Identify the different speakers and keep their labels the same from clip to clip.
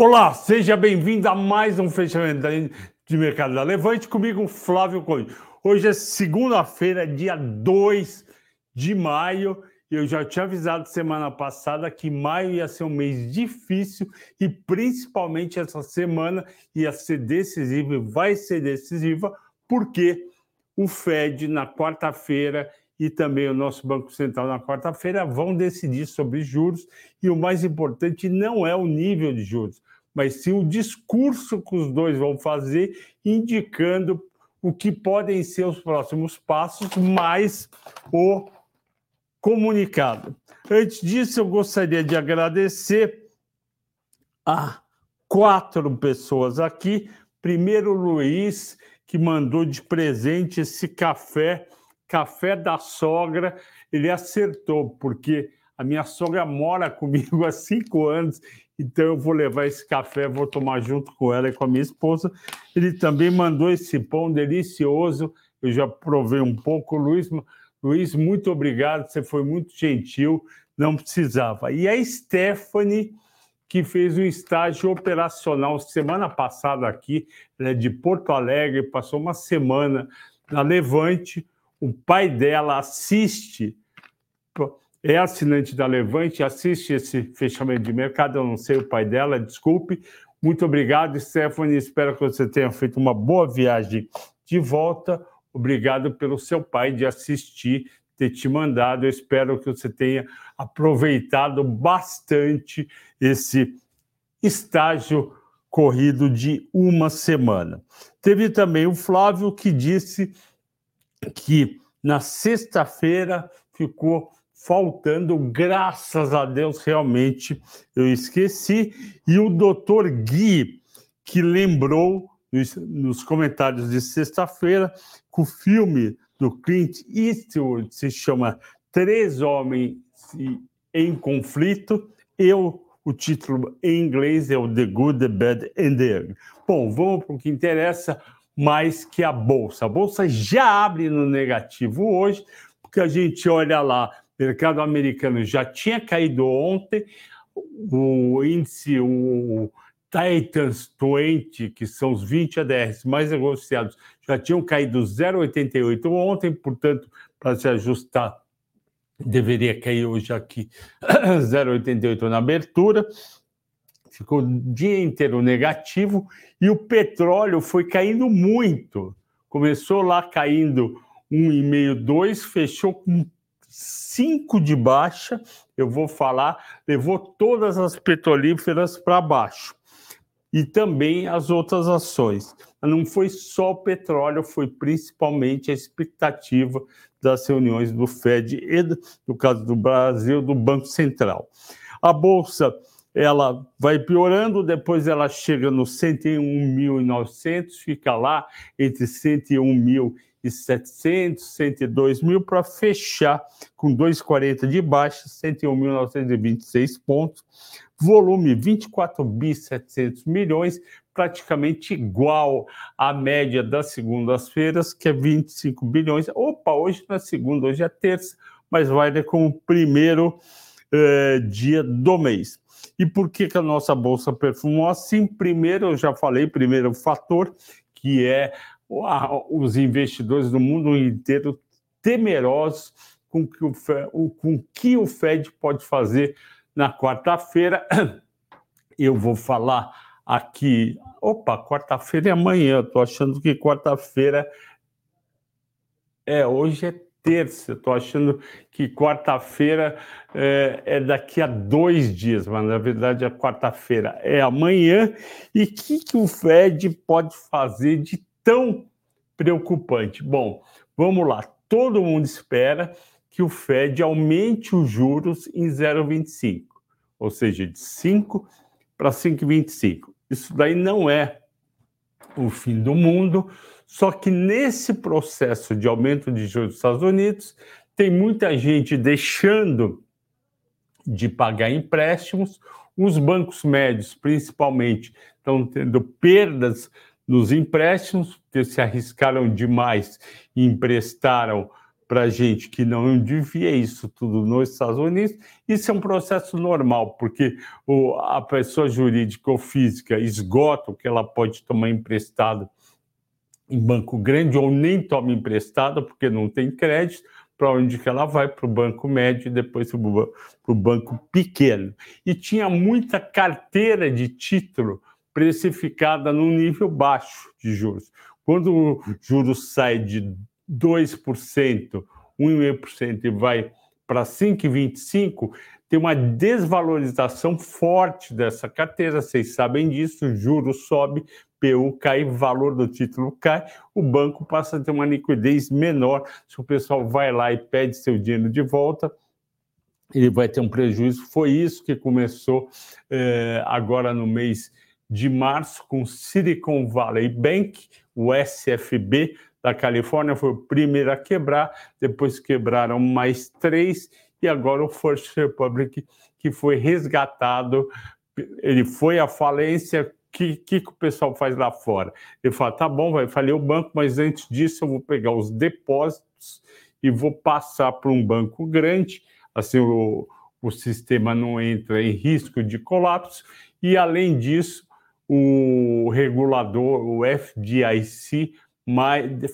Speaker 1: Olá, seja bem-vindo a mais um fechamento de mercado da Levante comigo, Flávio Conde. Hoje é segunda-feira, dia 2 de maio. Eu já tinha avisado semana passada que maio ia ser um mês difícil e principalmente essa semana ia ser decisiva e vai ser decisiva porque o Fed na quarta-feira e também o nosso Banco Central na quarta-feira vão decidir sobre juros e o mais importante não é o nível de juros, mas sim o discurso que os dois vão fazer, indicando o que podem ser os próximos passos, mais o comunicado. Antes disso, eu gostaria de agradecer a quatro pessoas aqui. Primeiro, Luiz, que mandou de presente esse café, café da sogra. Ele acertou, porque a minha sogra mora comigo há cinco anos então eu vou levar esse café, vou tomar junto com ela e com a minha esposa. Ele também mandou esse pão delicioso, eu já provei um pouco. Luiz, Luiz, muito obrigado, você foi muito gentil, não precisava. E a Stephanie, que fez um estágio operacional semana passada aqui, ela é de Porto Alegre, passou uma semana na Levante. O pai dela assiste é assinante da Levante, assiste esse fechamento de mercado. Eu não sei o pai dela, desculpe. Muito obrigado, Stephanie. Espero que você tenha feito uma boa viagem de volta. Obrigado pelo seu pai de assistir, ter te mandado. Eu espero que você tenha aproveitado bastante esse estágio corrido de uma semana. Teve também o Flávio que disse que na sexta-feira ficou faltando, graças a Deus, realmente eu esqueci. E o doutor Gui, que lembrou nos, nos comentários de sexta-feira que o filme do Clint Eastwood se chama Três Homens em Conflito. Eu, o título em inglês é o The Good, The Bad and The Ugly. Bom, vamos para o que interessa mais que a Bolsa. A Bolsa já abre no negativo hoje, porque a gente olha lá mercado americano já tinha caído ontem, o índice, o Titans 20, que são os 20 ADRs mais negociados, já tinham caído 0,88 ontem, portanto, para se ajustar, deveria cair hoje aqui 0,88 na abertura. Ficou o dia inteiro negativo e o petróleo foi caindo muito. Começou lá caindo 1,5, 2, fechou com 5 de baixa, eu vou falar, levou todas as petrolíferas para baixo. E também as outras ações. Não foi só o petróleo, foi principalmente a expectativa das reuniões do Fed e, no caso do Brasil, do Banco Central. A Bolsa ela vai piorando, depois ela chega no 101.900, fica lá entre 101 mil e 700, 102 mil para fechar com 2,40 de baixa, 101.926 pontos, volume 24 bi 700 milhões, praticamente igual à média das segundas-feiras, que é 25 bilhões. Opa, hoje não é segunda, hoje é terça, mas vai como o eh, dia do mês. E por que, que a nossa bolsa perfumou assim? Primeiro, eu já falei, primeiro fator, que é os investidores do mundo inteiro temerosos com que o, com que o Fed pode fazer na quarta-feira. Eu vou falar aqui. Opa, quarta-feira é amanhã. Estou achando que quarta-feira é hoje é terça. Estou achando que quarta-feira é, é, daqui a dois dias, mas na verdade a quarta-feira é amanhã. E o que, que o Fed pode fazer de tão preocupante? Bom, vamos lá. Todo mundo espera que o Fed aumente os juros em 0,25, ou seja, de 5 para 5,25. Isso daí não é o fim do mundo, só que nesse processo de aumento de juros dos Estados Unidos, tem muita gente deixando de pagar empréstimos, os bancos médios, principalmente, estão tendo perdas nos empréstimos, porque se arriscaram demais e emprestaram para gente que não devia isso tudo nos Estados Unidos, isso é um processo normal, porque o, a pessoa jurídica ou física esgota o que ela pode tomar emprestado em banco grande ou nem toma emprestado porque não tem crédito, para onde que ela vai? Para o banco médio e depois para o banco pequeno. E tinha muita carteira de título precificada num nível baixo de juros. Quando o juros sai de 2%, 1,5% e vai para 5,25%, tem uma desvalorização forte dessa carteira, vocês sabem disso, o juro sobe, PU cai, valor do título cai, o banco passa a ter uma liquidez menor. Se o pessoal vai lá e pede seu dinheiro de volta, ele vai ter um prejuízo. Foi isso que começou eh, agora no mês de março com Silicon Valley Bank, o SFB da Califórnia foi o primeiro a quebrar, depois quebraram mais três e agora o First Republic que foi resgatado, ele foi à falência, que, que, que o pessoal faz lá fora? Ele fala, tá bom, vai falir o banco, mas antes disso eu vou pegar os depósitos e vou passar para um banco grande, assim o, o sistema não entra em risco de colapso, e além disso, o regulador, o FDIC,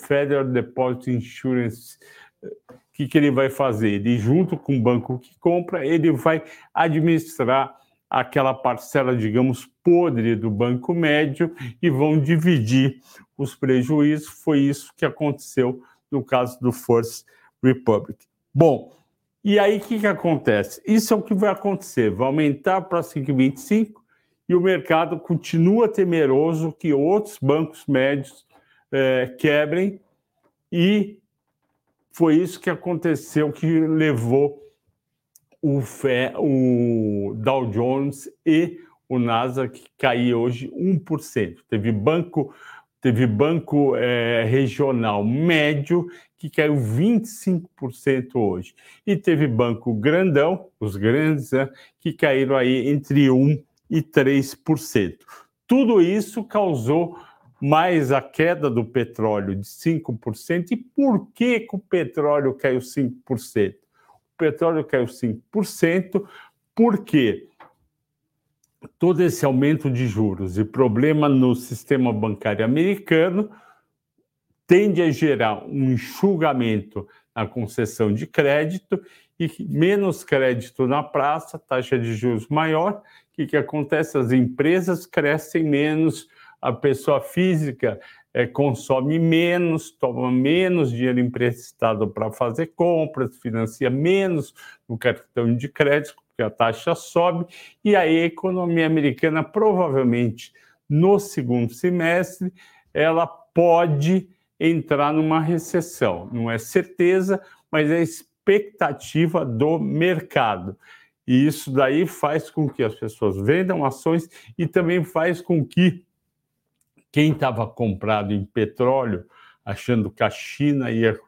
Speaker 1: Federal Deposit Insurance, o que, que ele vai fazer? Ele, junto com o banco que compra, ele vai administrar aquela parcela, digamos, podre do banco médio e vão dividir os prejuízos. Foi isso que aconteceu no caso do First Republic. Bom, e aí o que, que acontece? Isso é o que vai acontecer, vai aumentar para 5,25 e o mercado continua temeroso que outros bancos médios é, quebrem e foi isso que aconteceu, que levou o, o Dow Jones e o Nasdaq cair hoje 1%. Teve banco, teve banco é, regional médio que caiu 25% hoje. E teve banco grandão, os grandes, né, que caíram aí entre 1% e 3%. Tudo isso causou mais a queda do petróleo de 5%. E por que, que o petróleo caiu 5%? o petróleo caiu 5%, porque todo esse aumento de juros e problema no sistema bancário americano tende a gerar um enxugamento na concessão de crédito e menos crédito na praça, taxa de juros maior. O que, que acontece? As empresas crescem menos, a pessoa física é, consome menos, toma menos dinheiro emprestado para fazer compras, financia menos no cartão de crédito, porque a taxa sobe, e aí a economia americana provavelmente no segundo semestre ela pode entrar numa recessão. Não é certeza, mas é expectativa do mercado. E isso daí faz com que as pessoas vendam ações e também faz com que quem estava comprado em petróleo, achando que a China ia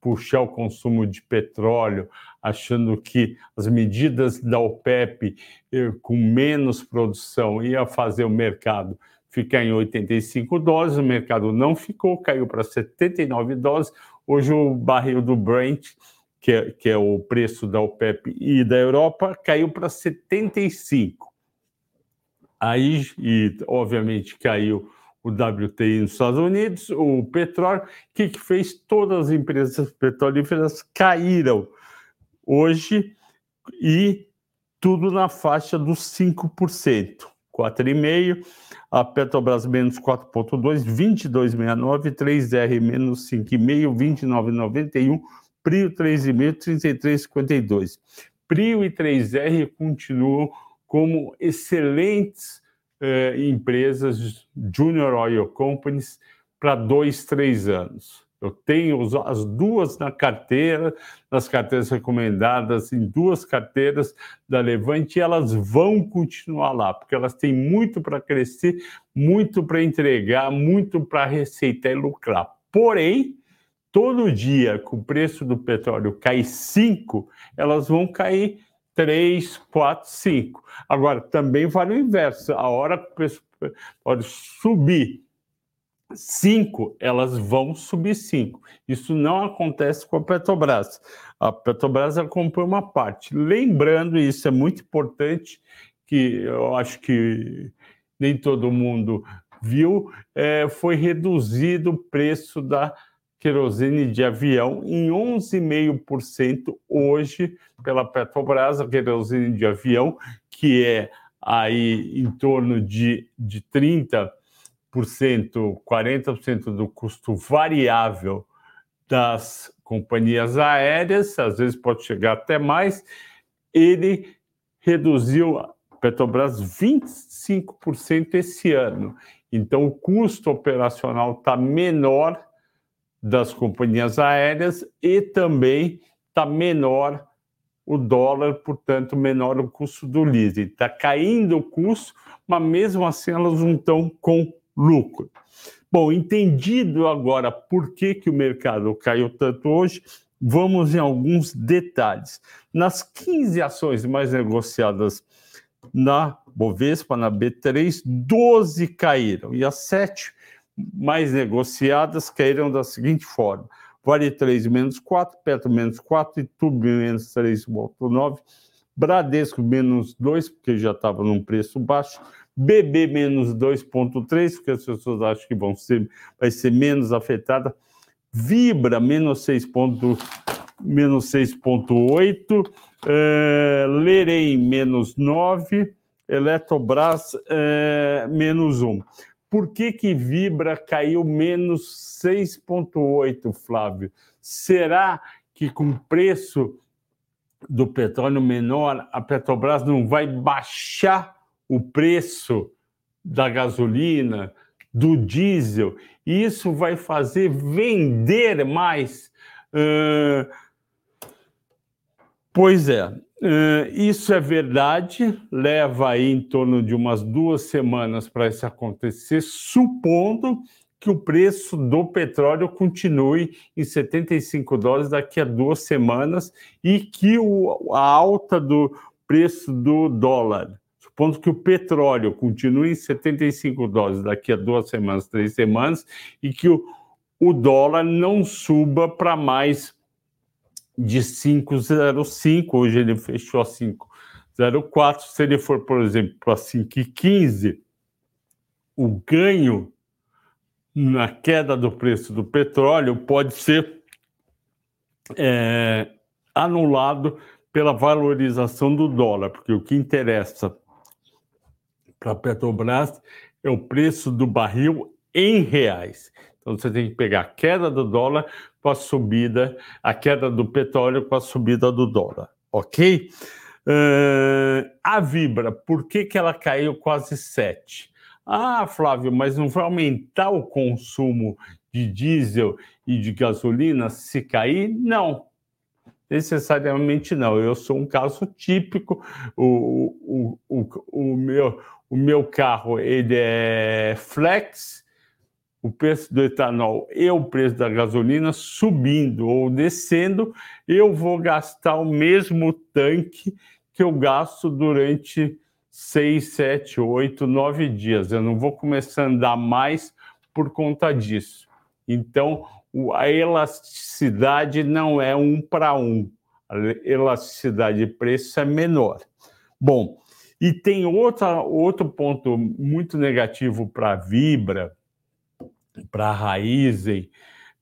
Speaker 1: puxar o consumo de petróleo, achando que as medidas da OPEP eh, com menos produção ia fazer o mercado ficar em 85 dólares, o mercado não ficou, caiu para 79 dólares. Hoje o barril do Brent, que é, que é o preço da OPEP e da Europa, caiu para 75. Aí, e obviamente caiu o WTI nos Estados Unidos, o petróleo, que, que fez? Todas as empresas petrolíferas caíram hoje e tudo na faixa dos 5%, 4,5%, a Petrobras menos 4,2%, 22,69%, 3R menos 5,5%, 29,91%, Prio 3,5%, 33,52%. Prio e 3R continuam como excelentes eh, empresas Junior Oil Companies para dois, três anos. Eu tenho as duas na carteira, nas carteiras recomendadas, em duas carteiras da Levante, e elas vão continuar lá, porque elas têm muito para crescer, muito para entregar, muito para receitar e lucrar. Porém, todo dia que o preço do petróleo cai 5, elas vão cair 3, 4, 5. Agora, também vale o inverso. A hora que o preço pode subir 5, elas vão subir 5. Isso não acontece com a Petrobras. A Petrobras acompanha uma parte. Lembrando, isso é muito importante, que eu acho que nem todo mundo viu, é, foi reduzido o preço da querosene de avião em 11,5% hoje pela Petrobras, a querosene de avião, que é aí em torno de, de 30%, 40% do custo variável das companhias aéreas, às vezes pode chegar até mais, ele reduziu Petrobras 25% esse ano. Então, o custo operacional está menor das companhias aéreas e também está menor o dólar, portanto, menor o custo do leasing. Está caindo o custo, mas mesmo assim elas não estão com lucro. Bom, entendido agora por que, que o mercado caiu tanto hoje, vamos em alguns detalhes. Nas 15 ações mais negociadas na Bovespa, na B3, 12 caíram e as sete mais negociadas caíram da seguinte forma: Vale 3 menos 4, Petro menos 4, Itube menos 3,9, Bradesco menos 2, porque já estava num preço baixo, BB menos 2,3, porque as pessoas acham que vão ser, vai ser menos afetada, Vibra menos 6, menos 6,8, é, Lerem menos 9, Eletrobras é, menos 1. Por que, que Vibra caiu menos 6,8, Flávio? Será que com preço do petróleo menor, a Petrobras não vai baixar o preço da gasolina, do diesel? E isso vai fazer vender mais. Uh, pois é, Uh, isso é verdade, leva aí em torno de umas duas semanas para isso acontecer, supondo que o preço do petróleo continue em 75 dólares daqui a duas semanas e que o, a alta do preço do dólar, supondo que o petróleo continue em 75 dólares daqui a duas semanas, três semanas, e que o, o dólar não suba para mais de 5,05, hoje ele fechou a 5,04. Se ele for, por exemplo, para 5,15, o ganho na queda do preço do petróleo pode ser é, anulado pela valorização do dólar, porque o que interessa para a Petrobras é o preço do barril em reais. Então você tem que pegar a queda do dólar com a subida, a queda do petróleo com a subida do dólar, ok? Uh, a Vibra, por que, que ela caiu quase 7? Ah, Flávio, mas não vai aumentar o consumo de diesel e de gasolina se cair? Não, necessariamente não. Eu sou um caso típico. O, o, o, o, meu, o meu carro ele é flex o preço do etanol e o preço da gasolina subindo ou descendo, eu vou gastar o mesmo tanque que eu gasto durante seis, sete, oito, nove dias. Eu não vou começar a andar mais por conta disso. Então, a elasticidade não é um para um. A elasticidade de preço é menor. Bom, e tem outra, outro ponto muito negativo para a Vibra, para Raizen,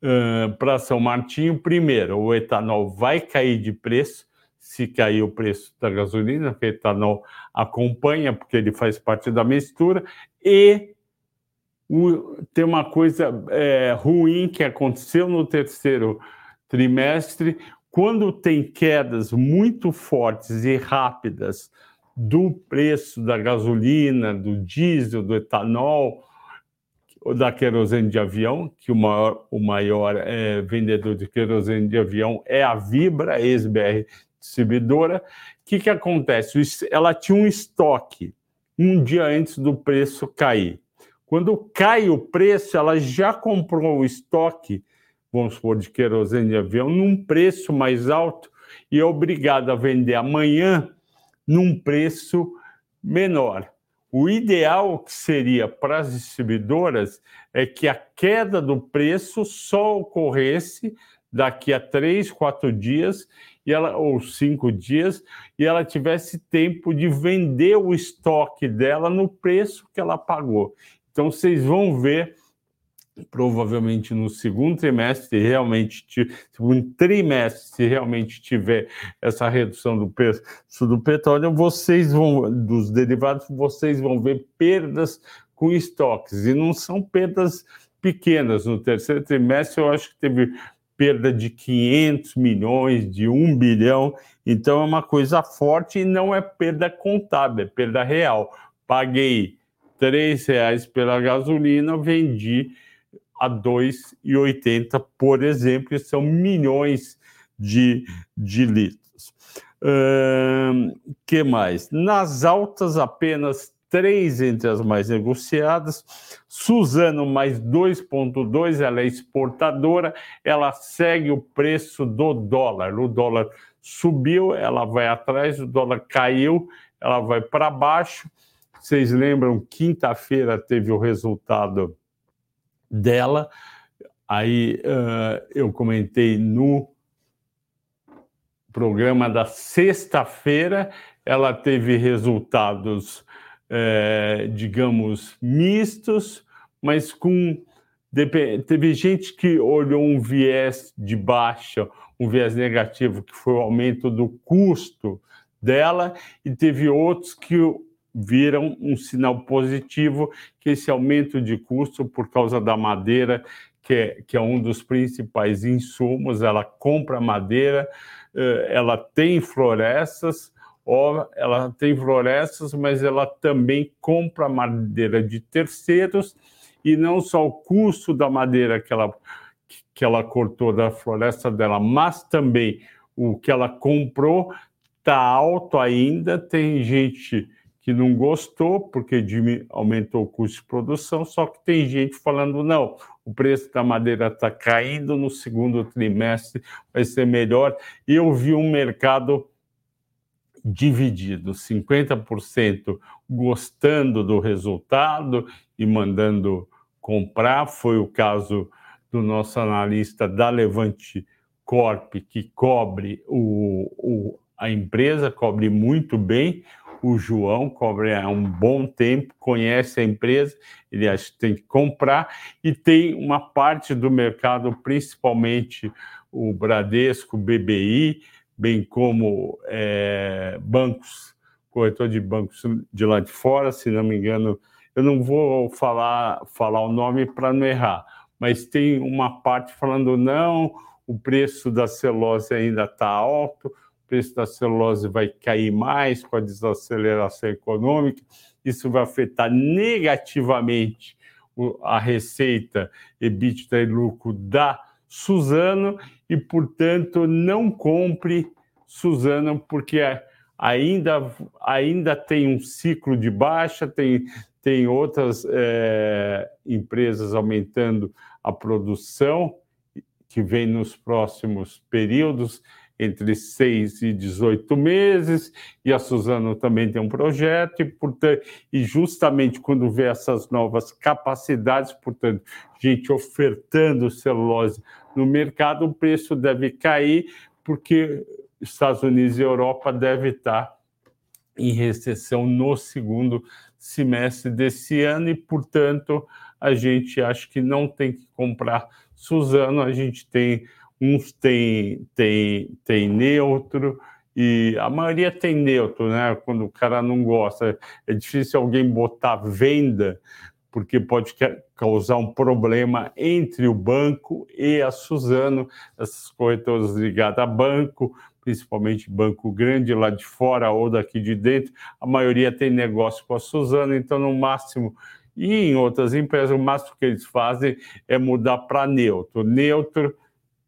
Speaker 1: uh, para São Martinho, primeiro, o etanol vai cair de preço, se cair o preço da gasolina, porque o etanol acompanha, porque ele faz parte da mistura, e o, tem uma coisa é, ruim que aconteceu no terceiro trimestre, quando tem quedas muito fortes e rápidas do preço da gasolina, do diesel, do etanol, da querosene de avião, que o maior, o maior é, vendedor de querosene de avião é a Vibra, ex-BR distribuidora. O que, que acontece? Ela tinha um estoque um dia antes do preço cair. Quando cai o preço, ela já comprou o estoque, vamos supor, de querosene de avião, num preço mais alto e é obrigada a vender amanhã num preço menor. O ideal que seria para as distribuidoras é que a queda do preço só ocorresse daqui a três, quatro dias e ela, ou cinco dias e ela tivesse tempo de vender o estoque dela no preço que ela pagou. Então vocês vão ver provavelmente no segundo trimestre, realmente, segundo trimestre, se realmente tiver essa redução do preço do petróleo, vocês vão, dos derivados, vocês vão ver perdas com estoques, e não são perdas pequenas. No terceiro trimestre, eu acho que teve perda de 500 milhões, de 1 bilhão, então é uma coisa forte e não é perda contábil, é perda real. Paguei R$ reais pela gasolina, vendi a 2,80, por exemplo, são milhões de, de litros. O que mais? Nas altas, apenas três entre as mais negociadas. Suzano, mais 2,2, ela é exportadora, ela segue o preço do dólar. O dólar subiu, ela vai atrás, o dólar caiu, ela vai para baixo. Vocês lembram, quinta-feira teve o resultado dela. Aí uh, eu comentei no programa da sexta-feira, ela teve resultados, digamos, mistos, mas com. Teve gente que olhou um viés de baixa, um viés negativo, que foi o aumento do custo dela, e teve outros que viram um sinal positivo que esse aumento de custo por causa da madeira, que é, que é um dos principais insumos, ela compra madeira, eh, ela tem florestas, ela tem florestas, mas ela também compra madeira de terceiros e não só o custo da madeira que ela, que ela cortou da floresta dela, mas também o que ela comprou está alto ainda. Tem gente que não gostou porque aumentou o custo de produção, só que tem gente falando não, o preço da madeira está caindo no segundo trimestre, vai ser melhor. E eu vi um mercado dividido, 50% gostando do resultado e mandando comprar, foi o caso do nosso analista da Levante Corp, que cobre o, o a empresa, cobre muito bem, o João cobra há um bom tempo, conhece a empresa, ele acha que tem que comprar, e tem uma parte do mercado, principalmente o Bradesco, BBI, bem como é, bancos, corretor de bancos de lá de fora, se não me engano, eu não vou falar, falar o nome para não errar, mas tem uma parte falando não, o preço da celulose ainda está alto, preço da celulose vai cair mais com a desaceleração econômica, isso vai afetar negativamente a receita, EBITDA e lucro da Suzano e, portanto, não compre Suzano porque ainda, ainda tem um ciclo de baixa, tem, tem outras é, empresas aumentando a produção que vem nos próximos períodos entre 6 e 18 meses, e a Suzano também tem um projeto, e, portanto, e justamente quando vê essas novas capacidades, portanto, gente ofertando celulose no mercado, o preço deve cair, porque Estados Unidos e Europa devem estar em recessão no segundo semestre desse ano, e, portanto, a gente acha que não tem que comprar Suzano, a gente tem uns tem, tem, tem neutro, e a maioria tem neutro, né? Quando o cara não gosta, é difícil alguém botar venda, porque pode causar um problema entre o banco e a Suzano, essas corretoras ligadas a banco, principalmente banco grande lá de fora ou daqui de dentro, a maioria tem negócio com a Suzano, então no máximo e em outras empresas, o máximo que eles fazem é mudar para neutro. Neutro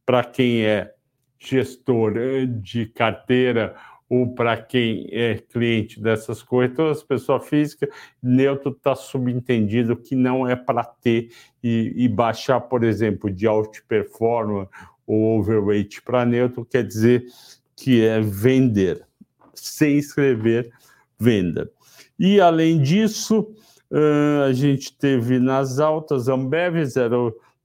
Speaker 1: para quem é gestor eh, de carteira ou para quem é cliente dessas corretoras, pessoa física, neutro está subentendido que não é para ter e, e, baixar, por exemplo, de outperformance ou overweight para neutro, quer dizer que é vender, sem escrever venda. E, além disso, a gente teve nas altas Ambev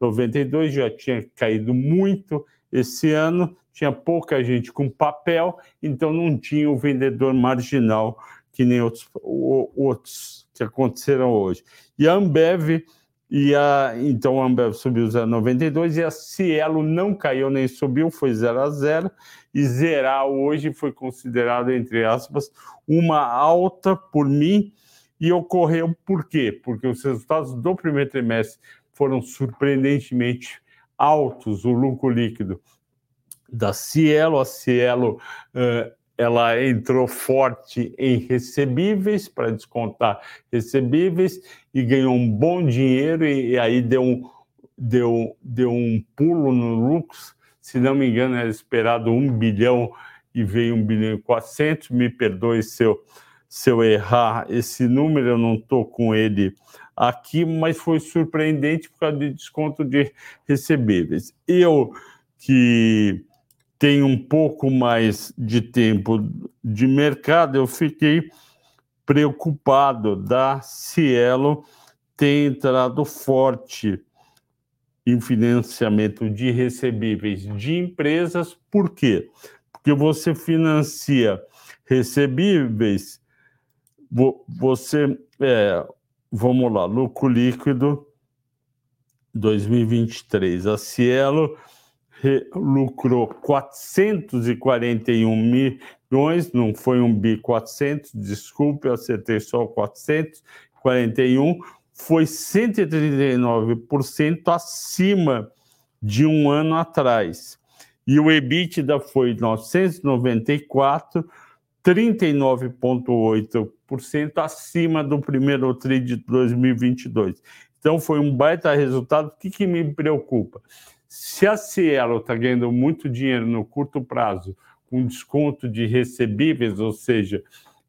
Speaker 1: 0,92, já tinha caído muito esse ano, tinha pouca gente com papel, então não tinha o vendedor marginal que nem outros, outros que aconteceram hoje. E a Ambev e a, então a Ambev subiu 0,92 e a Cielo não caiu nem subiu, foi 0 a 0 e zerar hoje foi considerado, entre aspas, uma alta por mim e ocorreu por quê? Porque os resultados do primeiro trimestre foram surpreendentemente altos, o lucro líquido da Cielo, a Cielo uh, ela entrou forte em recebíveis para descontar recebíveis e ganhou um bom dinheiro e, aí deu um, deu, deu um pulo no lucro. Se não me engano, era esperado um bilhão e veio um bilhão e quatrocentos. Me perdoe se se eu errar esse número, eu não estou com ele aqui, mas foi surpreendente por causa de desconto de recebíveis. Eu que tem um pouco mais de tempo de mercado, eu fiquei preocupado da Cielo ter entrado forte em financiamento de recebíveis de empresas. Por quê? Porque você financia recebíveis, você, é, vamos lá, lucro líquido 2023. A Cielo lucrou 441 milhões, não foi um bi 400, desculpe, acertei só 441, foi 139% acima de um ano atrás. E o EBITDA foi 994, 39,8% acima do primeiro TRI de 2022. Então foi um baita resultado. O que, que me preocupa? Se a Cielo está ganhando muito dinheiro no curto prazo, com desconto de recebíveis, ou seja,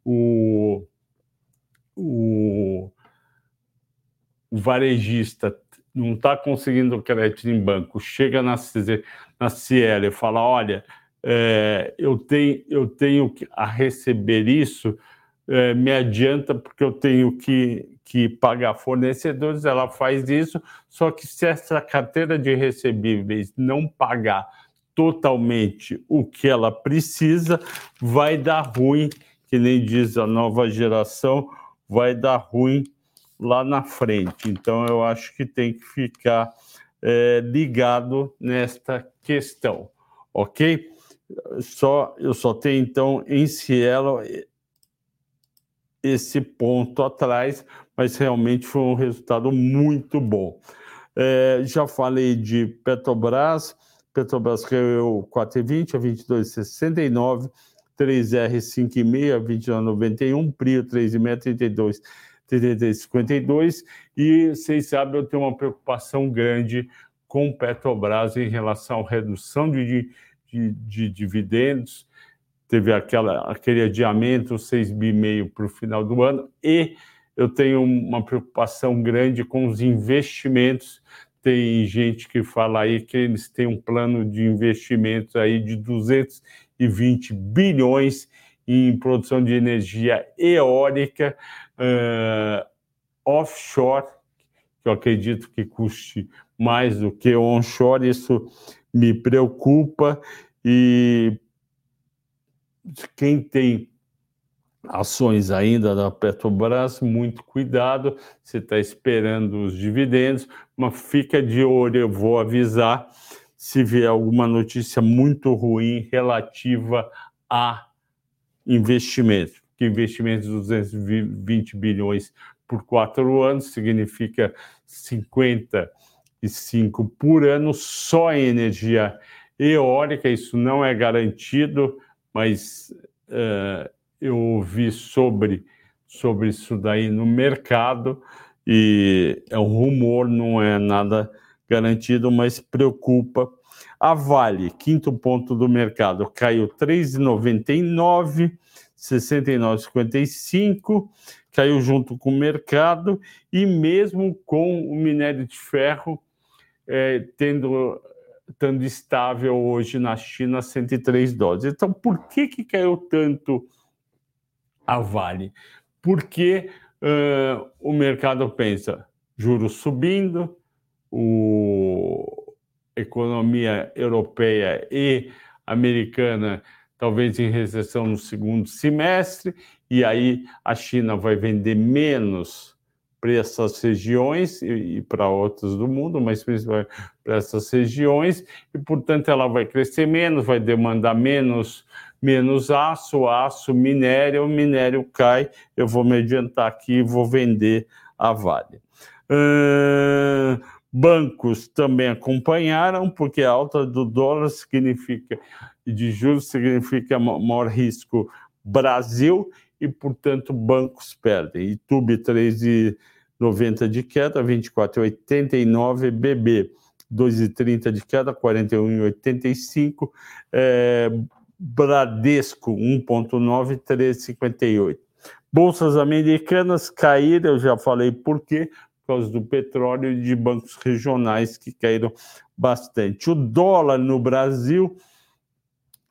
Speaker 1: o, o, o varejista não está conseguindo crédito em banco, chega na, na Cielo e fala: olha, é, eu, tenho, eu tenho a receber isso, é, me adianta porque eu tenho que, que pagar fornecedores, ela faz isso, só que se essa carteira de recebíveis não pagar totalmente o que ela precisa, vai dar ruim, que nem diz a nova geração, vai dar ruim lá na frente. Então, eu acho que tem que ficar é, ligado nesta questão, ok? Só, eu só tenho, então, em Cielo esse ponto atrás, mas realmente foi um resultado muito bom. É, já falei de Petrobras, Petrobras caiu 4,20 a 22,69, 3R 5,5 a 29,91, Prio 3,5 a 32, 33,52 e vocês sabem, eu tenho uma preocupação grande com Petrobras em relação à redução de, de, de dividendos, teve aquela, aquele adiamento, 6,5 bi para o final do ano, e eu tenho uma preocupação grande com os investimentos. Tem gente que fala aí que eles têm um plano de investimentos aí de 220 bilhões em produção de energia eólica uh, offshore, que eu acredito que custe mais do que onshore. Isso me preocupa e quem tem ações ainda da Petrobras, muito cuidado, você está esperando os dividendos, mas fica de olho, eu vou avisar se vier alguma notícia muito ruim relativa a investimentos, que investimentos de 220 bilhões por quatro anos significa 55 por ano só em energia eólica, isso não é garantido, mas uh, eu ouvi sobre, sobre isso daí no mercado e é um rumor, não é nada garantido, mas preocupa. A Vale, quinto ponto do mercado, caiu 3,99, 69,55, caiu junto com o mercado e mesmo com o minério de ferro é, tendo estando estável hoje na China 103 dólares. Então, por que, que caiu tanto a Vale? porque uh, o mercado pensa juros subindo, o economia europeia e americana talvez em recessão no segundo semestre, e aí a China vai vender menos para essas regiões e, e para outras do mundo, mas principalmente para essas regiões, e portanto ela vai crescer menos, vai demandar menos menos aço, aço, minério, minério cai, eu vou me adiantar aqui e vou vender a Vale. Uh, bancos também acompanharam, porque a alta do dólar significa, de juros significa maior risco Brasil, e, portanto, bancos perdem. YouTube 3,90 de queda, 24,89, BB 2,30 de queda, 41,85, é, Bradesco 1,9, 3,58. Bolsas americanas caíram, eu já falei por quê, por causa do petróleo e de bancos regionais que caíram bastante. O dólar no Brasil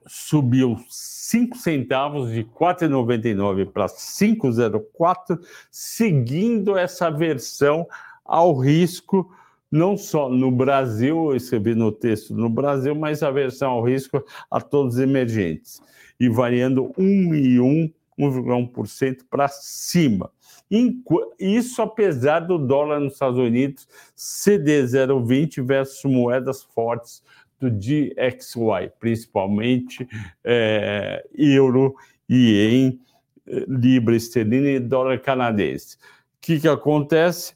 Speaker 1: subiu 5 centavos de 4,99 para 5,04, seguindo essa versão ao risco não só no Brasil, eu escrevi no texto no Brasil, mas a versão ao risco a todos os emergentes, e variando 1 e 1, 1,1% para cima. Isso apesar do dólar nos Estados Unidos ceder 0,20 versus moedas fortes do DXY, principalmente é, euro, em eh, libra esterlina e dólar canadense. O que, que acontece?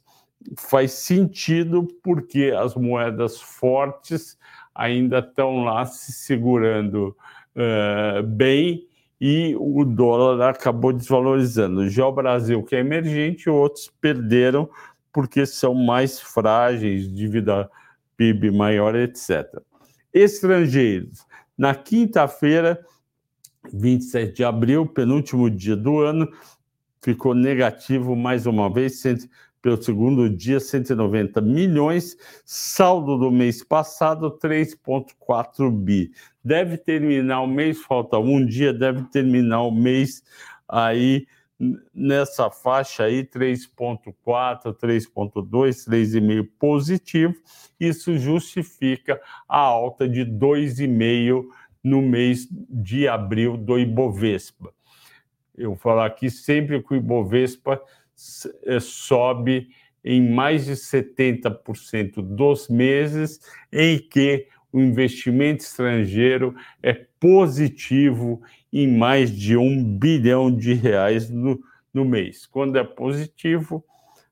Speaker 1: faz sentido porque as moedas fortes ainda estão lá se segurando uh, bem e o dólar acabou desvalorizando. Já o Brasil, que é emergente, outros perderam porque são mais frágeis, dívida PIB maior, etc. Estrangeiros. Na quinta-feira, 27 de abril, penúltimo dia do ano, ficou negativo mais uma vez, pelo segundo dia, 190 milhões. Saldo do mês passado, 3,4 bi. Deve terminar o mês, falta um dia, deve terminar o mês aí nessa faixa aí, 3,4, 3,2, 3,5 positivo. Isso justifica a alta de 2,5 no mês de abril do Ibovespa. Eu vou falar aqui sempre que o Ibovespa eh, sobe em mais de 70% dos meses em que o investimento estrangeiro é positivo em mais de um bilhão de reais no, no mês. Quando é positivo,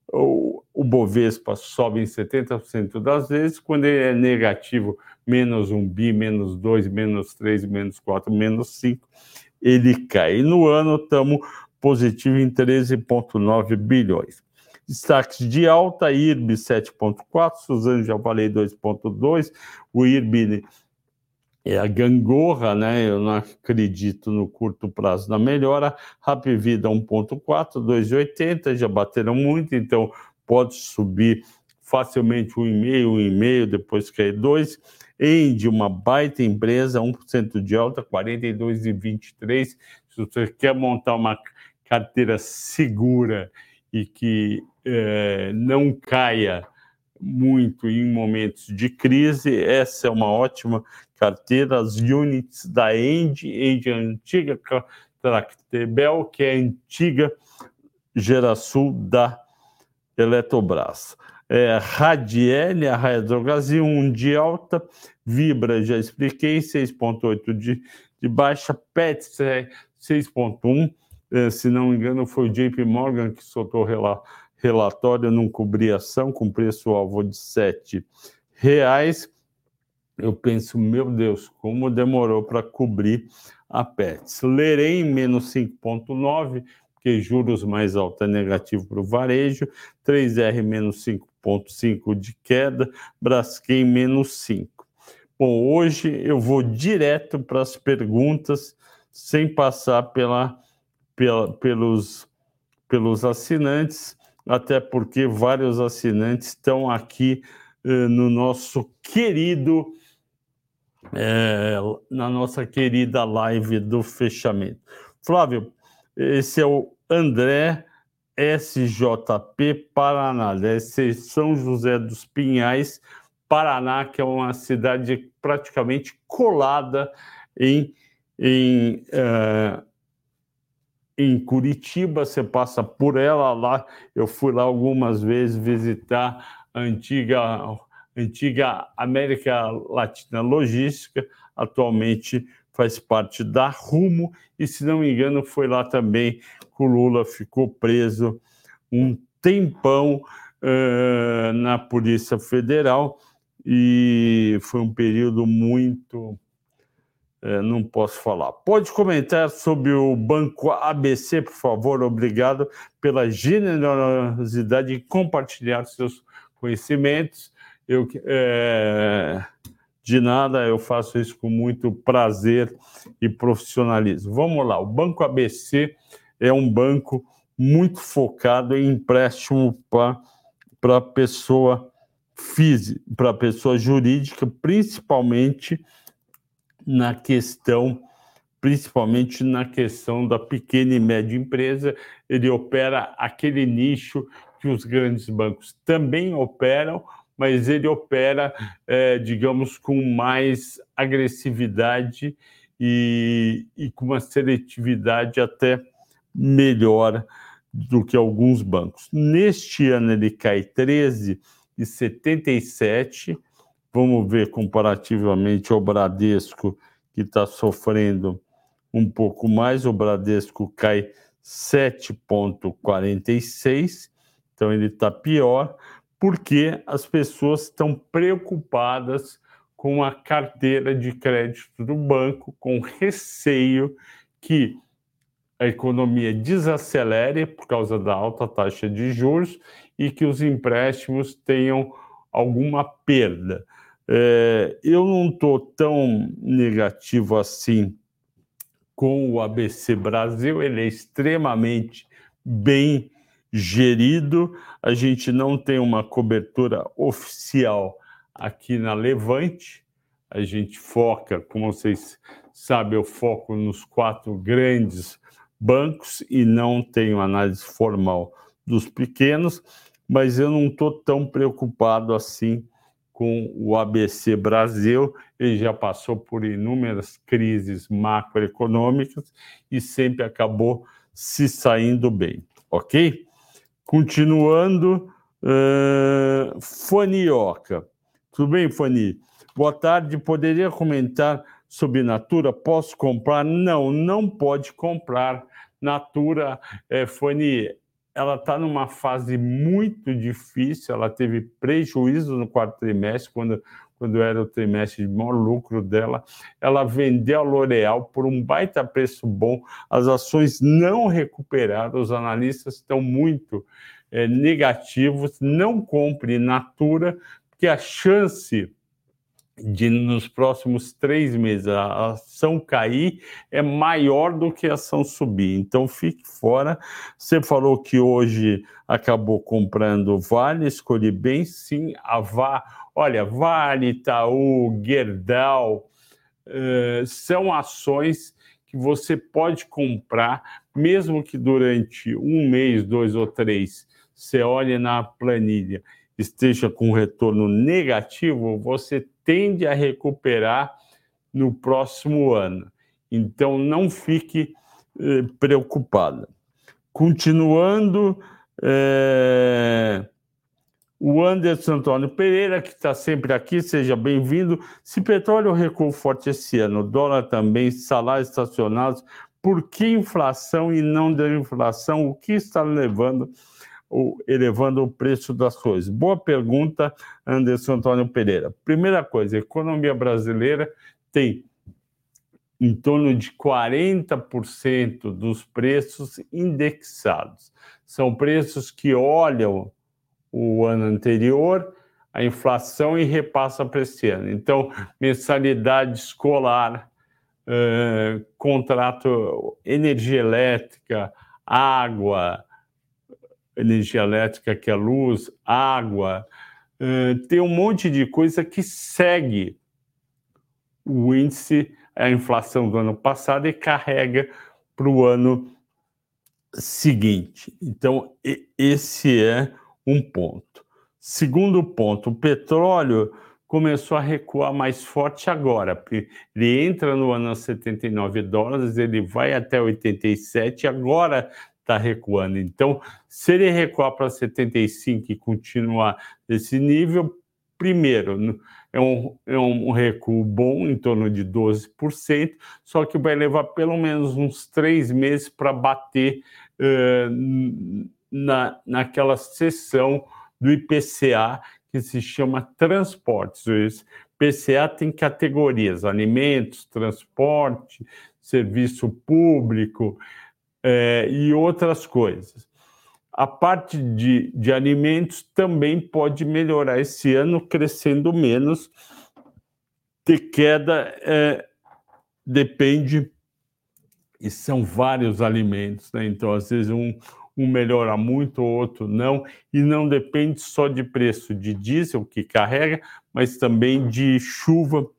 Speaker 1: o, o Bovespa sobe em 70% das vezes, quando ele é negativo, menos um bi, menos dois, menos três, menos quatro, menos cinco, ele cai. E no ano estamos positivo em 13,9 bilhões. Destaques de alta, IRB 7,4, Suzano já falei 2,2, o IRB é a gangorra, né? Eu não acredito no curto prazo na melhora. Rap Vida 1,4, 2,80, já bateram muito, então pode subir facilmente 1,5, 1,5, depois cair 2. End, uma baita empresa, 1% de alta, 42,23. Se você quer montar uma carteira segura e que é, não caia muito em momentos de crise, essa é uma ótima carteira. As units da End, End é antiga Tractebel, que é a antiga Gerasul da Eletrobras. É, Radiel, a Hydrogasil, 1 de alta, Vibra, já expliquei, 6,8 de, de baixa, PET, 6,1 é, se não me engano, foi o JP Morgan que soltou relatório, não cobri ação, com preço-alvo de R$ reais. Eu penso, meu Deus, como demorou para cobrir a Pets. Lerei menos 5,9, porque juros mais altos é negativo para o varejo, 3R menos 5,5 de queda, Braskem menos 5. Bom, hoje eu vou direto para as perguntas, sem passar pela pela, pelos, pelos assinantes, até porque vários assinantes estão aqui eh, no nosso querido, eh, na nossa querida live do fechamento. Flávio, esse é o André SJP Paraná, deve ser São José dos Pinhais, Paraná, que é uma cidade praticamente colada em, em, uh, em Curitiba. Você passa por ela lá. Eu fui lá algumas vezes visitar a antiga, antiga América Latina Logística, atualmente faz parte da Rumo, e se não me engano, foi lá também que o Lula ficou preso um tempão uh, na Polícia Federal, e foi um período muito. Uh, não posso falar. Pode comentar sobre o Banco ABC, por favor? Obrigado pela generosidade de compartilhar seus conhecimentos. Eu. Uh, de nada, eu faço isso com muito prazer e profissionalismo. Vamos lá, o Banco ABC é um banco muito focado em empréstimo para pessoa física, para pessoa jurídica, principalmente na questão principalmente na questão da pequena e média empresa, ele opera aquele nicho que os grandes bancos também operam, mas ele opera, é, digamos, com mais agressividade e, e com uma seletividade até melhor do que alguns bancos. Neste ano ele cai 13,77. Vamos ver comparativamente ao Bradesco, que está sofrendo um pouco mais. O Bradesco cai 7,46, então ele está pior porque as pessoas estão preocupadas com a carteira de crédito do banco, com receio que a economia desacelere por causa da alta taxa de juros e que os empréstimos tenham alguma perda. É, eu não estou tão negativo assim com o ABC Brasil, ele é extremamente bem gerido. A gente não tem uma cobertura oficial aqui na Levante. A gente foca, como vocês sabem, eu foco nos quatro grandes bancos e não tenho análise formal dos pequenos, mas eu não estou tão preocupado assim com o ABC Brasil. Ele já passou por inúmeras crises macroeconômicas e sempre acabou se saindo bem, ok? Continuando, uh, Fanioca. Tudo bem, Fani? Boa tarde. Poderia comentar sobre Natura? Posso comprar? Não, não pode comprar. Natura, é, Fani, ela está numa fase muito difícil. Ela teve prejuízo no quarto trimestre, quando quando era o trimestre de maior lucro dela, ela vendeu a L'Oréal por um baita preço bom, as ações não recuperaram, os analistas estão muito é, negativos, não compre Natura, porque a chance de nos próximos três meses a ação cair é maior do que a ação subir. Então fique fora. Você falou que hoje acabou comprando Vale, escolhi bem, sim, a VA Olha, Vale, Itaú, Gerdau, uh, são ações que você pode comprar, mesmo que durante um mês, dois ou três, você olhe na planilha, esteja com retorno negativo, você tende a recuperar no próximo ano. Então, não fique eh, preocupada. Continuando, eh, o Anderson Antônio Pereira, que está sempre aqui, seja bem-vindo. Se petróleo recuou forte esse ano, dólar também, salários estacionados, por que inflação e não inflação? O que está levando, ou elevando o preço das coisas? Boa pergunta, Anderson Antônio Pereira. Primeira coisa, a economia brasileira tem em torno de 40% dos preços indexados. São preços que olham o ano anterior, a inflação e repassa para esse ano. Então, mensalidade escolar, uh, contrato, energia elétrica, água, energia elétrica que é luz, água, tem um monte de coisa que segue o índice, a inflação do ano passado e carrega para o ano seguinte. Então, esse é um ponto. Segundo ponto, o petróleo começou a recuar mais forte agora. Ele entra no ano a 79 dólares, ele vai até 87, agora está recuando. Então, se ele recuar para 75 e continuar nesse nível, primeiro, é um, é um recuo bom, em torno de 12%, só que vai levar pelo menos uns três meses para bater uh, na, naquela seção do IPCA que se chama transportes. O IPCA tem categorias: alimentos, transporte, serviço público é, e outras coisas. A parte de, de alimentos também pode melhorar esse ano, crescendo menos. Ter queda é, depende, e são vários alimentos, né? Então, às vezes, um, um melhora muito, o outro não, e não depende só de preço de diesel que carrega, mas também de chuva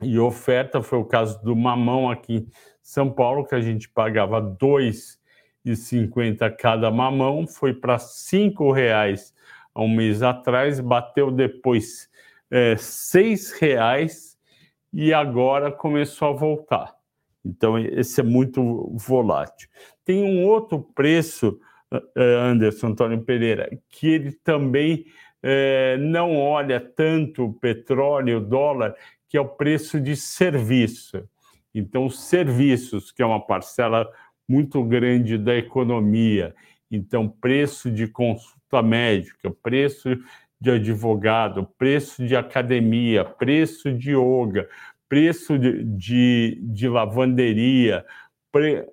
Speaker 1: e oferta. Foi o caso do mamão aqui São Paulo, que a gente pagava R$ 2,50 cada mamão, foi para R$ 5,00 há um mês atrás, bateu depois é, R$ 6,00 e agora começou a voltar. Então, esse é muito volátil. Tem um outro preço, eh, eh, Anderson Antônio Pereira, que ele também é, não olha tanto o petróleo, o dólar, que é o preço de serviço. Então, serviços, que é uma parcela muito grande da economia. Então, preço de consulta médica, preço de advogado, preço de academia, preço de yoga, preço de, de, de lavanderia, pre,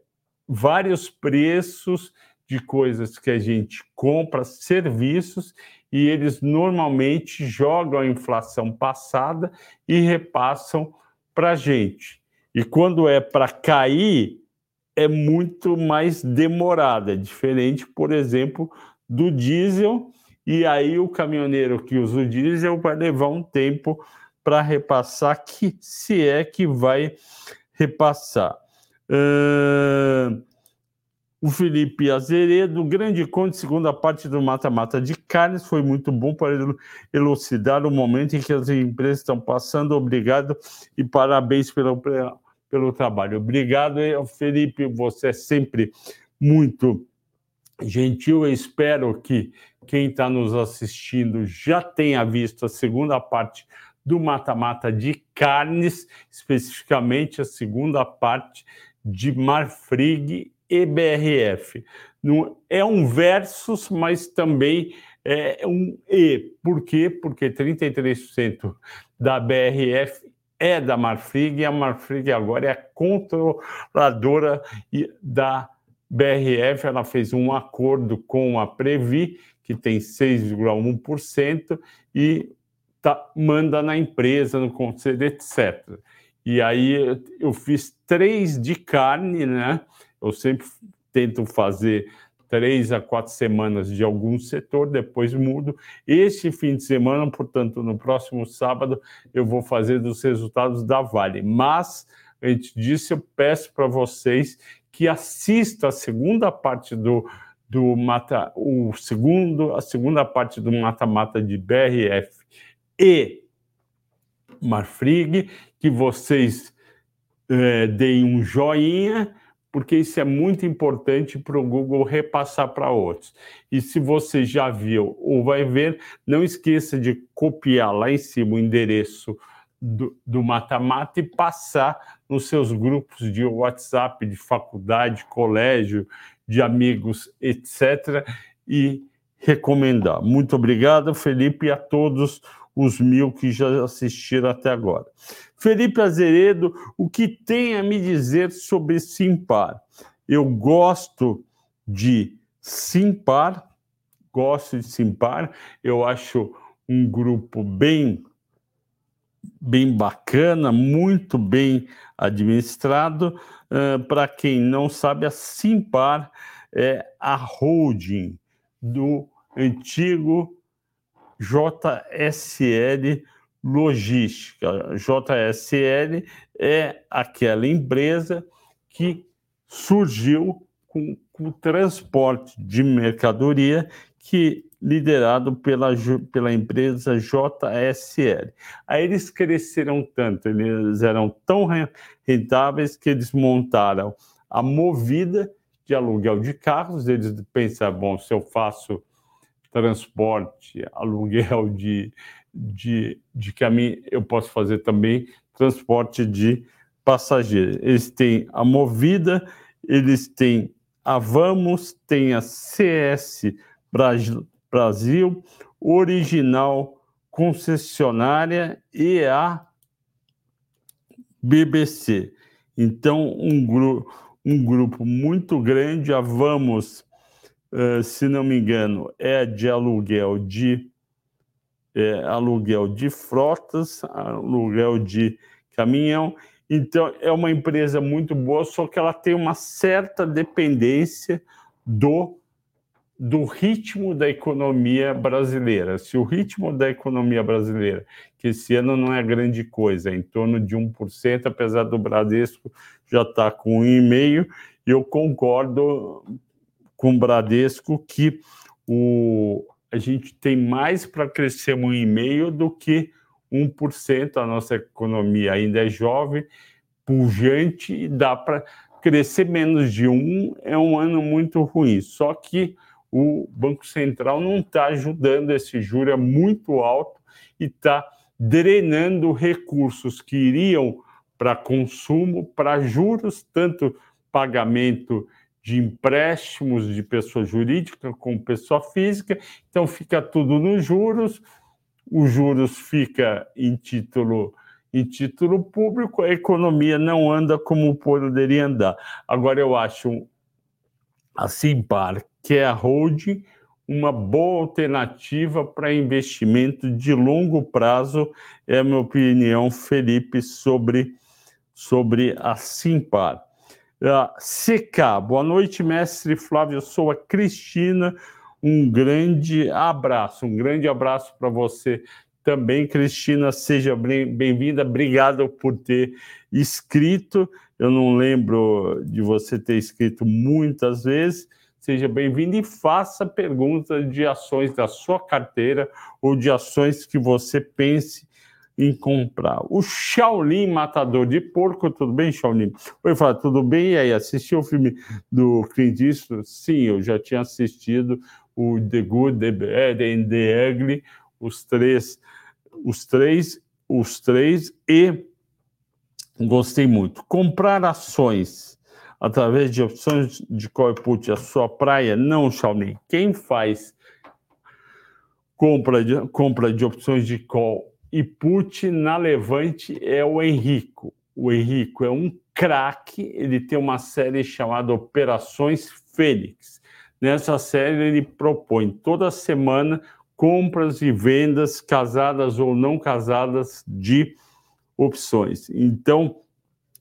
Speaker 1: vários preços de coisas que a gente compra, serviços, e eles normalmente jogam a inflação passada e repassam para a gente. E quando é para cair, é muito mais demorada, é diferente, por exemplo, do diesel, e aí o caminhoneiro que usa o diesel vai levar um tempo para repassar, que se é que vai repassar. Uh, o Felipe Azeredo, grande conde, segunda parte do mata-mata de carnes, foi muito bom para elucidar o momento em que as empresas estão passando. Obrigado e parabéns pelo, pelo trabalho. Obrigado, Felipe, você é sempre muito gentil. Eu espero que quem está nos assistindo já tenha visto a segunda parte do mata-mata de carnes, especificamente a segunda parte de Marfrig e BRF. Não, é um versus, mas também é um e. Por quê? Porque 33% da BRF é da Marfrig e a Marfrig agora é controladora da BRF. Ela fez um acordo com a Previ, que tem 6,1%, e tá, manda na empresa, no conselho, etc. E aí eu fiz três de carne, né? Eu sempre tento fazer três a quatro semanas de algum setor, depois mudo. Este fim de semana, portanto, no próximo sábado, eu vou fazer dos resultados da Vale. Mas, antes disso, eu peço para vocês que assistam a segunda parte do, do mata, o segundo, a segunda parte do mata-mata de BRF e Marfrig, que vocês é, deem um joinha, porque isso é muito importante para o Google repassar para outros. E se você já viu ou vai ver, não esqueça de copiar lá em cima o endereço do mata-mata e passar nos seus grupos de WhatsApp, de faculdade, colégio, de amigos, etc. E recomendar. Muito obrigado, Felipe, e a todos os mil que já assistiram até agora. Felipe Azeredo, o que tem a me dizer sobre Simpar? Eu gosto de Simpar, gosto de Simpar, eu acho um grupo bem bem bacana, muito bem administrado. Uh, Para quem não sabe, a Simpar é a holding do antigo JSL Logística. JSL é aquela empresa que surgiu com, o transporte de mercadoria que liderado pela, pela empresa JSL. Aí eles cresceram tanto, eles eram tão rentáveis que eles montaram a Movida de aluguel de carros. Eles pensaram, bom, se eu faço transporte, aluguel de, de, de caminho, eu posso fazer também transporte de passageiros. Eles têm a Movida, eles têm a Vamos, tem a CS Brasil, Brasil, original concessionária e a BBC. Então, um, gru um grupo muito grande, a Vamos, uh, se não me engano, é de aluguel de é, aluguel de frotas, aluguel de caminhão. Então, é uma empresa muito boa, só que ela tem uma certa dependência do do ritmo da economia brasileira. Se o ritmo da economia brasileira, que esse ano não é grande coisa, é em torno de 1%, apesar do Bradesco já estar tá com 1,5%, eu concordo com o Bradesco que o, a gente tem mais para crescer 1,5% do que 1%. A nossa economia ainda é jovem, pujante, e dá para crescer menos de 1%, é um ano muito ruim. Só que o Banco Central não está ajudando, esse juro é muito alto e está drenando recursos que iriam para consumo, para juros, tanto pagamento de empréstimos de pessoa jurídica como pessoa física, então fica tudo nos juros, os juros fica em título em título público, a economia não anda como poderia andar. Agora eu acho a Simpar que é a holding, uma boa alternativa para investimento de longo prazo, é a minha opinião, Felipe, sobre, sobre a Simpar. Uh, boa noite, mestre Flávio, sou a Cristina, um grande abraço, um grande abraço para você também, Cristina, seja bem-vinda, obrigado por ter escrito, eu não lembro de você ter escrito muitas vezes, Seja bem-vindo e faça perguntas de ações da sua carteira ou de ações que você pense em comprar. O Shaolin Matador de Porco, tudo bem, Shaolin? Oi, fala, tudo bem? E aí, assistiu o filme do Clint Eastwood? Sim, eu já tinha assistido o The Good, The Bad and The Ugly, os três, os três, os três, e gostei muito. Comprar ações através de opções de call put a sua praia? Não, Xiaomi. Quem faz compra de, compra de opções de call e put na Levante é o Henrico. O Henrico é um craque, ele tem uma série chamada Operações Fênix. Nessa série ele propõe toda semana compras e vendas casadas ou não casadas de opções. Então,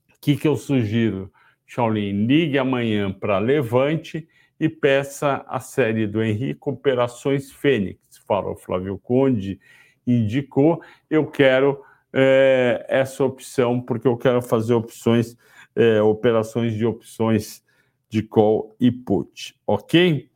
Speaker 1: o que, que eu sugiro? Shaolin, ligue amanhã para Levante e peça a série do Henrique Operações Fênix. Fala o Flávio Conde, indicou. Eu quero é, essa opção, porque eu quero fazer opções, é, operações de opções de call e put, ok?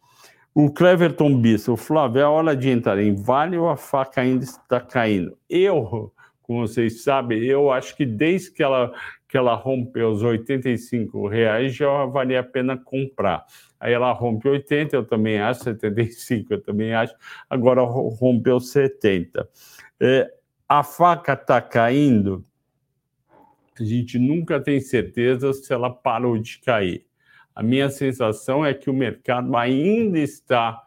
Speaker 1: O Cleverton Bissa, o Flávio, é a hora de entrar em vale ou a faca ainda está caindo? Eu, como vocês sabem, eu acho que desde que ela que ela rompeu os 85 reais, já valia a pena comprar. Aí ela rompe 80, eu também acho, 75 eu também acho, agora rompeu 70. É, a faca está caindo, a gente nunca tem certeza se ela parou de cair. A minha sensação é que o mercado ainda está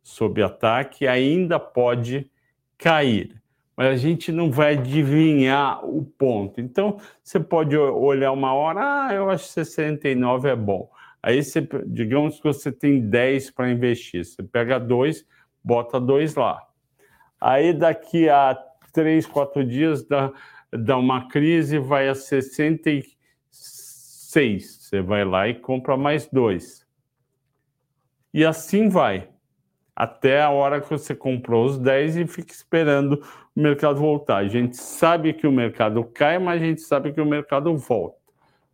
Speaker 1: sob ataque, ainda pode cair mas a gente não vai adivinhar o ponto. Então, você pode olhar uma hora, ah, eu acho que 69 é bom. Aí, você, digamos que você tem 10 para investir, você pega dois, bota dois lá. Aí, daqui a três, quatro dias, dá, dá uma crise, vai a 66. Você vai lá e compra mais dois. E assim vai até a hora que você comprou os 10 e fica esperando o mercado voltar. A gente sabe que o mercado cai, mas a gente sabe que o mercado volta.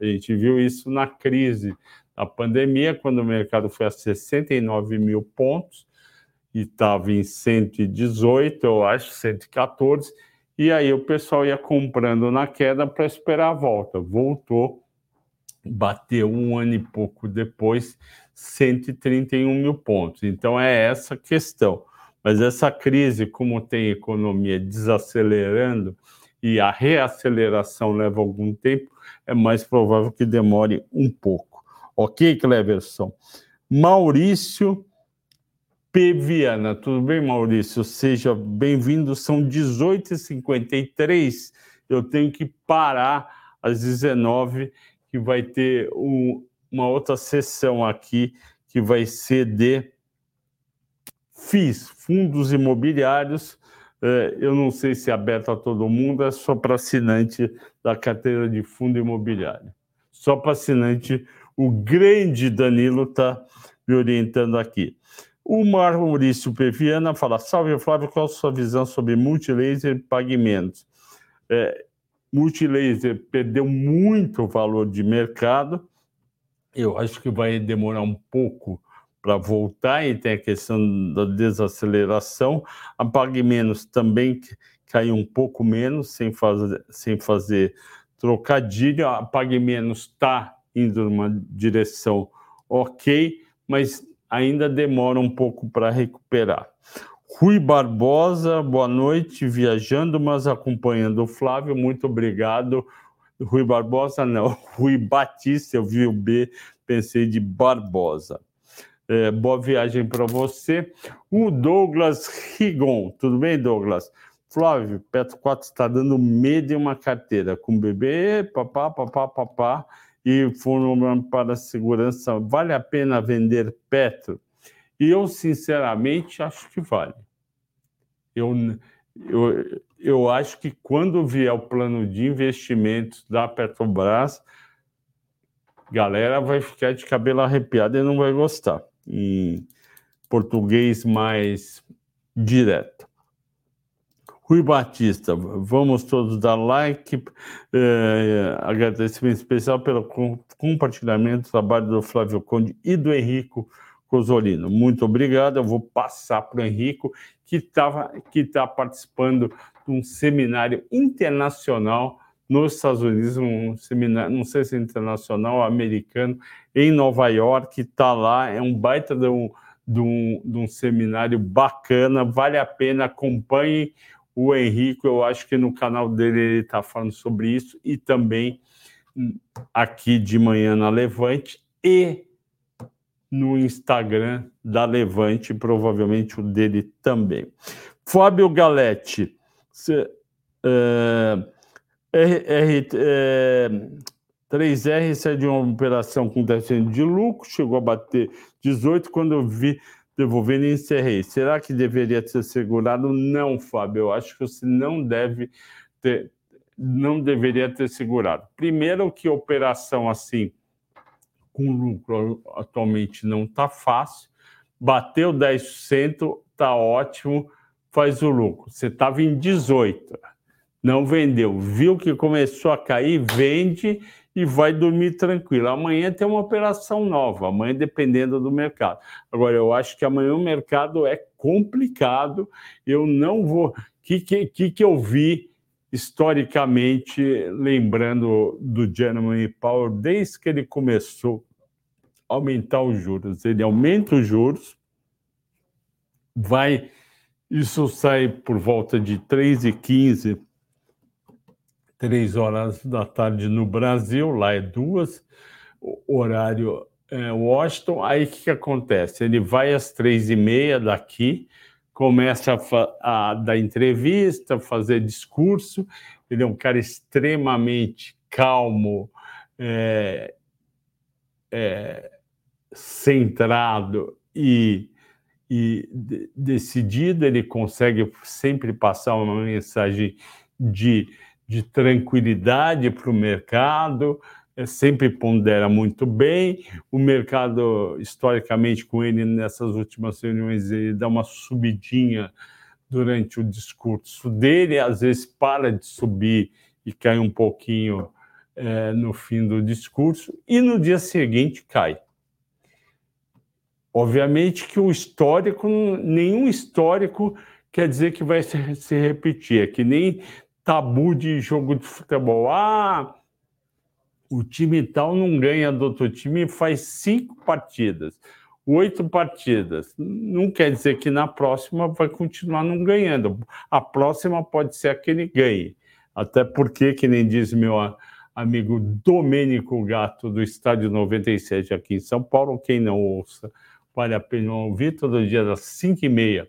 Speaker 1: A gente viu isso na crise da pandemia, quando o mercado foi a 69 mil pontos e estava em 118, eu acho, 114, e aí o pessoal ia comprando na queda para esperar a volta. Voltou, bateu um ano e pouco depois 131 mil pontos. Então é essa questão. Mas essa crise, como tem economia desacelerando e a reaceleração leva algum tempo, é mais provável que demore um pouco. Ok, Cleverson? Maurício P. Viana, tudo bem, Maurício? Seja bem-vindo. São 18h53. Eu tenho que parar às 19 que vai ter um, uma outra sessão aqui que vai ser de FIIs, fundos imobiliários. É, eu não sei se é aberto a todo mundo, é só para assinante da carteira de fundo imobiliário. Só para assinante, o grande Danilo está me orientando aqui. O Maurício Peviana fala: Salve Flávio, qual a sua visão sobre multilaser pagamentos? É, multilaser perdeu muito valor de mercado. Eu acho que vai demorar um pouco para voltar, e tem a questão da desaceleração. A Pague Menos também caiu um pouco menos, sem fazer, sem fazer trocadilho. A Pague Menos está indo numa direção ok, mas ainda demora um pouco para recuperar. Rui Barbosa, boa noite, viajando, mas acompanhando o Flávio, muito obrigado. Rui Barbosa, não, Rui Batista, eu vi o B, pensei de Barbosa. É, boa viagem para você. O Douglas Rigon, tudo bem, Douglas? Flávio, Petro 4 está dando medo em uma carteira com bebê, papá, papá, papá, e foram para segurança. Vale a pena vender Petro? E eu, sinceramente, acho que vale. Eu, eu, eu acho que quando vier o plano de investimentos da Petrobras, galera vai ficar de cabelo arrepiado e não vai gostar. Em português mais direto. Rui Batista, vamos todos dar like, eh, agradecimento especial pelo compartilhamento do trabalho do Flávio Conde e do Henrico Cosolino. Muito obrigado. Eu vou passar para o Henrico, que está que tá participando um seminário internacional nos Estados Unidos, um seminário, não sei se é internacional, americano, em Nova York, está lá, é um baita de um, de, um, de um seminário bacana, vale a pena, acompanhe o Henrico, eu acho que no canal dele ele está falando sobre isso, e também aqui de manhã na Levante, e no Instagram da Levante, provavelmente o dele também. Fábio Galete, cê, é, R, é, 3R saiu de uma operação com 10% de lucro, chegou a bater 18 quando eu vi devolvendo e encerrei. Será que deveria ter segurado? Não, Fábio, eu acho que você não deve ter, não deveria ter segurado. Primeiro que operação assim com lucro atualmente não está fácil. Bateu 10%, está ótimo, faz o lucro. Você estava em 18%, não vendeu, viu que começou a cair, vende e vai dormir tranquilo. Amanhã tem uma operação nova, amanhã dependendo do mercado. Agora, eu acho que amanhã o mercado é complicado, eu não vou. O que, que, que eu vi historicamente, lembrando do Gentleman Power, desde que ele começou a aumentar os juros, ele aumenta os juros, vai, isso sai por volta de 3,15, 3 horas da tarde no Brasil, lá é duas, horário é, Washington, aí o que, que acontece? Ele vai às três e meia daqui, começa a, a dar entrevista, fazer discurso. Ele é um cara extremamente calmo, é, é, centrado e, e decidido. Ele consegue sempre passar uma mensagem de, de tranquilidade para o mercado, é, sempre pondera muito bem. O mercado, historicamente, com ele nessas últimas reuniões, ele dá uma subidinha durante o discurso dele, às vezes para de subir e cai um pouquinho é, no fim do discurso, e no dia seguinte cai. Obviamente que o histórico, nenhum histórico quer dizer que vai se, se repetir. É que nem tabu de jogo de futebol. Ah, o time tal não ganha do outro time faz cinco partidas, oito partidas. Não quer dizer que na próxima vai continuar não ganhando. A próxima pode ser a que ele ganhe. Até porque, que nem diz meu amigo Domênico Gato, do Estádio 97 aqui em São Paulo, quem não ouça, vale a pena ouvir todo dia das 5 e meia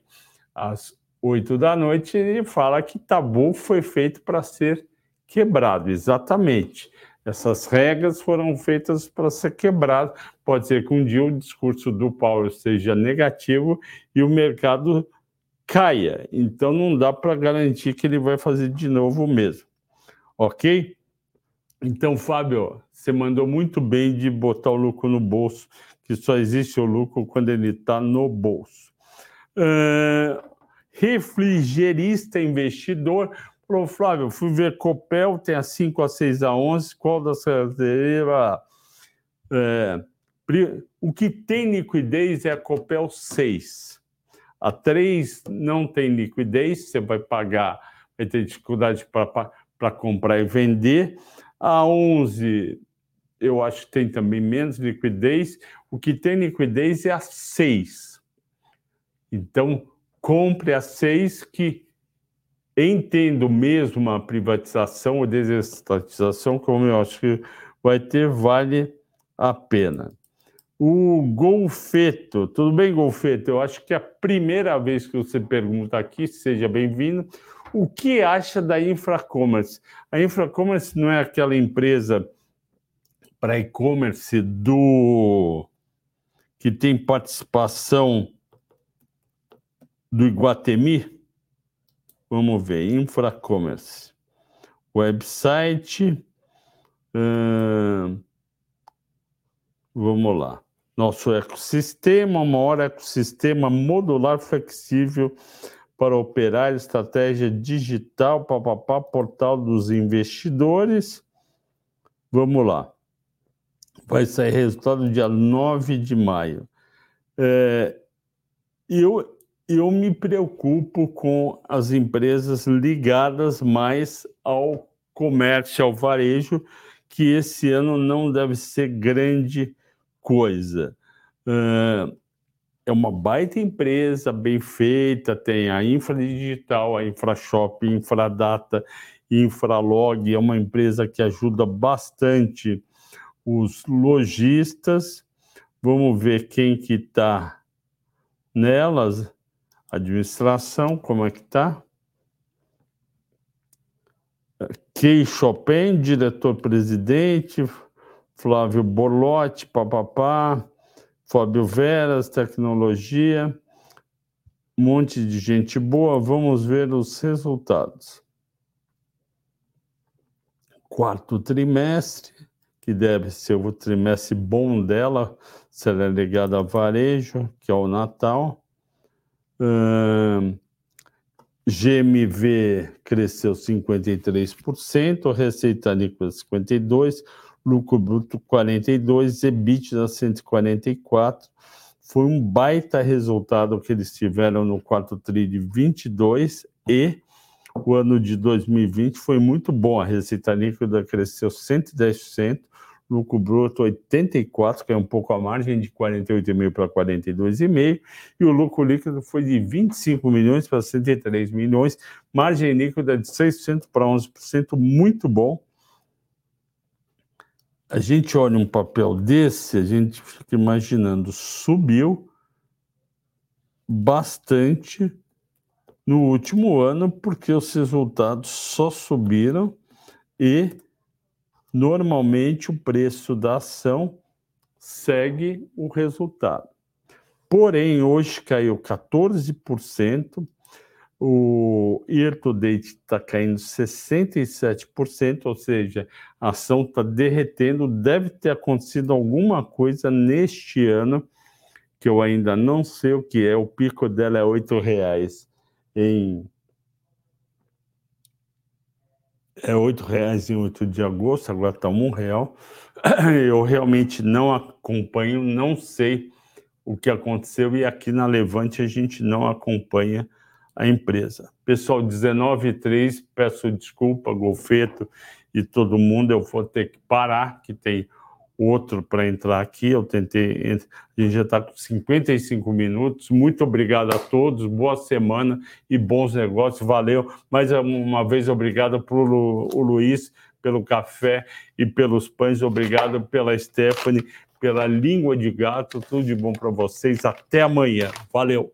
Speaker 1: às 8 da noite, ele fala que tabu foi feito para ser quebrado, exatamente. Essas regras foram feitas para ser quebrado. Pode ser que um dia o discurso do Paulo seja negativo e o mercado caia. Então não dá para garantir que ele vai fazer de novo o mesmo. Ok? Então, Fábio, você mandou muito bem de botar o lucro no bolso, que só existe o lucro quando ele está no bolso. Uh, refrigerista investidor. Falou, Flávio, fui ver Copel, tem a 5 a 6 a 11, qual das carteiras? É, o que tem liquidez é a Copel 6. A 3 não tem liquidez, você vai pagar, vai ter dificuldade para comprar e vender. A 11, eu acho que tem também menos liquidez. O que tem liquidez é a 6. Então, compre a 6 que entendo mesmo a privatização ou desestatização, como eu acho que vai ter, vale a pena. O Golfeto, tudo bem, Golfeto? Eu acho que é a primeira vez que você pergunta aqui, seja bem-vindo. O que acha da Infracommerce? A Infracommerce não é aquela empresa para e-commerce do que tem participação do Iguatemi? Vamos ver, Infracommerce. Website. Hum, vamos lá nosso ecossistema, maior ecossistema modular flexível para operar estratégia digital, papapá, portal dos investidores. Vamos lá. Vai sair resultado dia 9 de maio. É, eu, eu me preocupo com as empresas ligadas mais ao comércio, ao varejo, que esse ano não deve ser grande coisa. Uh, é uma baita empresa, bem feita, tem a Infra Digital, a InfraShop, Infradata, Infralog, é uma empresa que ajuda bastante os lojistas. Vamos ver quem que está nelas. Administração, como é que está? Key Chopin, diretor-presidente, Flávio Borlotti, papapá, Fábio Veras, tecnologia, um monte de gente boa. Vamos ver os resultados. Quarto trimestre, que deve ser o trimestre bom dela, se ela é ligada a varejo, que é o Natal. GMV cresceu 53%, receita líquida 52%, lucro bruto 42, EBITDA 144. Foi um baita resultado que eles tiveram no quarto tri de 22 e o ano de 2020 foi muito bom. A receita líquida cresceu 110%, lucro bruto 84, que é um pouco a margem de 48,5 para 42,5, e o lucro líquido foi de 25 milhões para 103 milhões, margem líquida de 6% para 11%, muito bom. A gente olha um papel desse, a gente fica imaginando, subiu bastante no último ano, porque os resultados só subiram e normalmente o preço da ação segue o resultado. Porém, hoje caiu 14%, o year to date está caindo 67%, ou seja, a ação está derretendo. Deve ter acontecido alguma coisa neste ano que eu ainda não sei o que é. O pico dela é R$ reais em é R$ reais em 8 de agosto, agora está um real. Eu realmente não acompanho, não sei o que aconteceu e aqui na Levante a gente não acompanha a empresa. Pessoal, 19 e 3, peço desculpa, Golfeto e todo mundo, eu vou ter que parar, que tem outro para entrar aqui. Eu tentei, a gente já está com 55 minutos. Muito obrigado a todos, boa semana e bons negócios. Valeu. Mais uma vez, obrigado para o Luiz pelo café e pelos pães. Obrigado pela Stephanie, pela língua de gato. Tudo de bom para vocês. Até amanhã. Valeu.